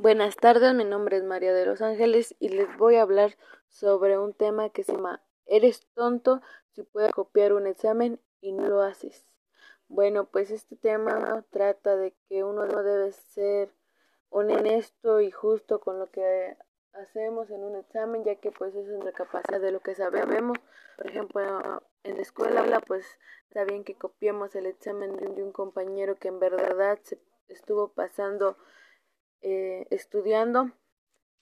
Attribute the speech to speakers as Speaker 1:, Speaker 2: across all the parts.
Speaker 1: Buenas tardes, mi nombre es María de los Ángeles y les voy a hablar sobre un tema que se llama ¿Eres tonto si puedes copiar un examen y no lo haces? Bueno, pues este tema trata de que uno no debe ser honesto y justo con lo que hacemos en un examen, ya que pues eso es la capacidad de lo que sabemos. Por ejemplo, en la escuela pues está bien que copiemos el examen de un compañero que en verdad se estuvo pasando eh, estudiando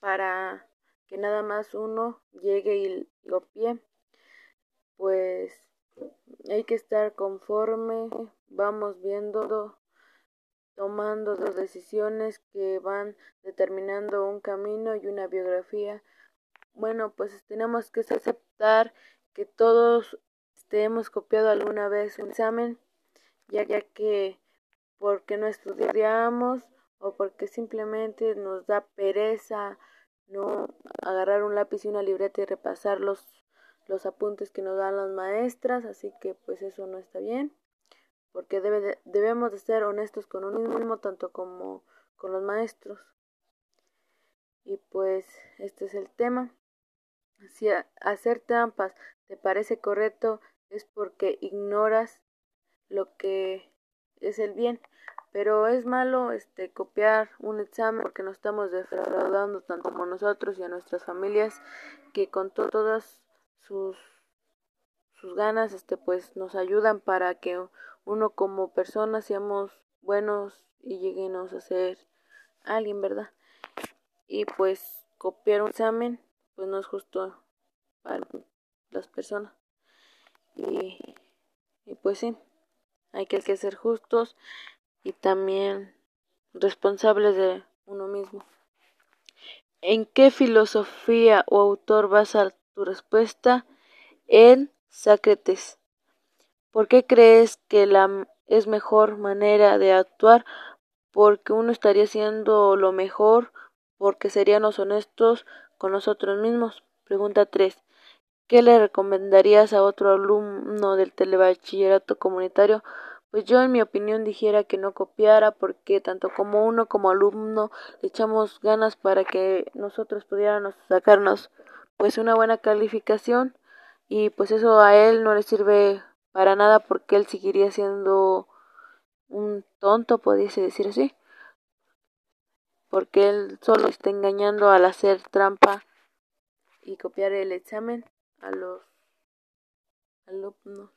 Speaker 1: para que nada más uno llegue y lo pie pues hay que estar conforme vamos viendo tomando dos decisiones que van determinando un camino y una biografía. Bueno pues tenemos que aceptar que todos hemos copiado alguna vez un examen ya, ya que porque no estudiamos o porque simplemente nos da pereza no agarrar un lápiz y una libreta y repasar los, los apuntes que nos dan las maestras, así que pues eso no está bien, porque debe debemos de ser honestos con uno mismo tanto como con los maestros. Y pues este es el tema. Si hacer trampas te parece correcto es porque ignoras lo que es el bien pero es malo este copiar un examen porque nos estamos defraudando tanto como nosotros y a nuestras familias que con todas sus sus ganas este pues nos ayudan para que uno como persona seamos buenos y lleguemos a ser alguien verdad y pues copiar un examen pues no es justo para las personas. Y, y pues sí hay que ser justos y también responsables de uno mismo. ¿En qué filosofía o autor basa tu respuesta? En Sócrates. ¿Por qué crees que la es mejor manera de actuar? Porque uno estaría haciendo lo mejor, porque seríamos honestos con nosotros mismos. Pregunta 3. ¿Qué le recomendarías a otro alumno del telebachillerato comunitario pues yo en mi opinión dijera que no copiara porque tanto como uno como alumno le echamos ganas para que nosotros pudiéramos sacarnos pues una buena calificación y pues eso a él no le sirve para nada porque él seguiría siendo un tonto, pudiese decir así, porque él solo está engañando al hacer trampa y copiar el examen a los alumnos.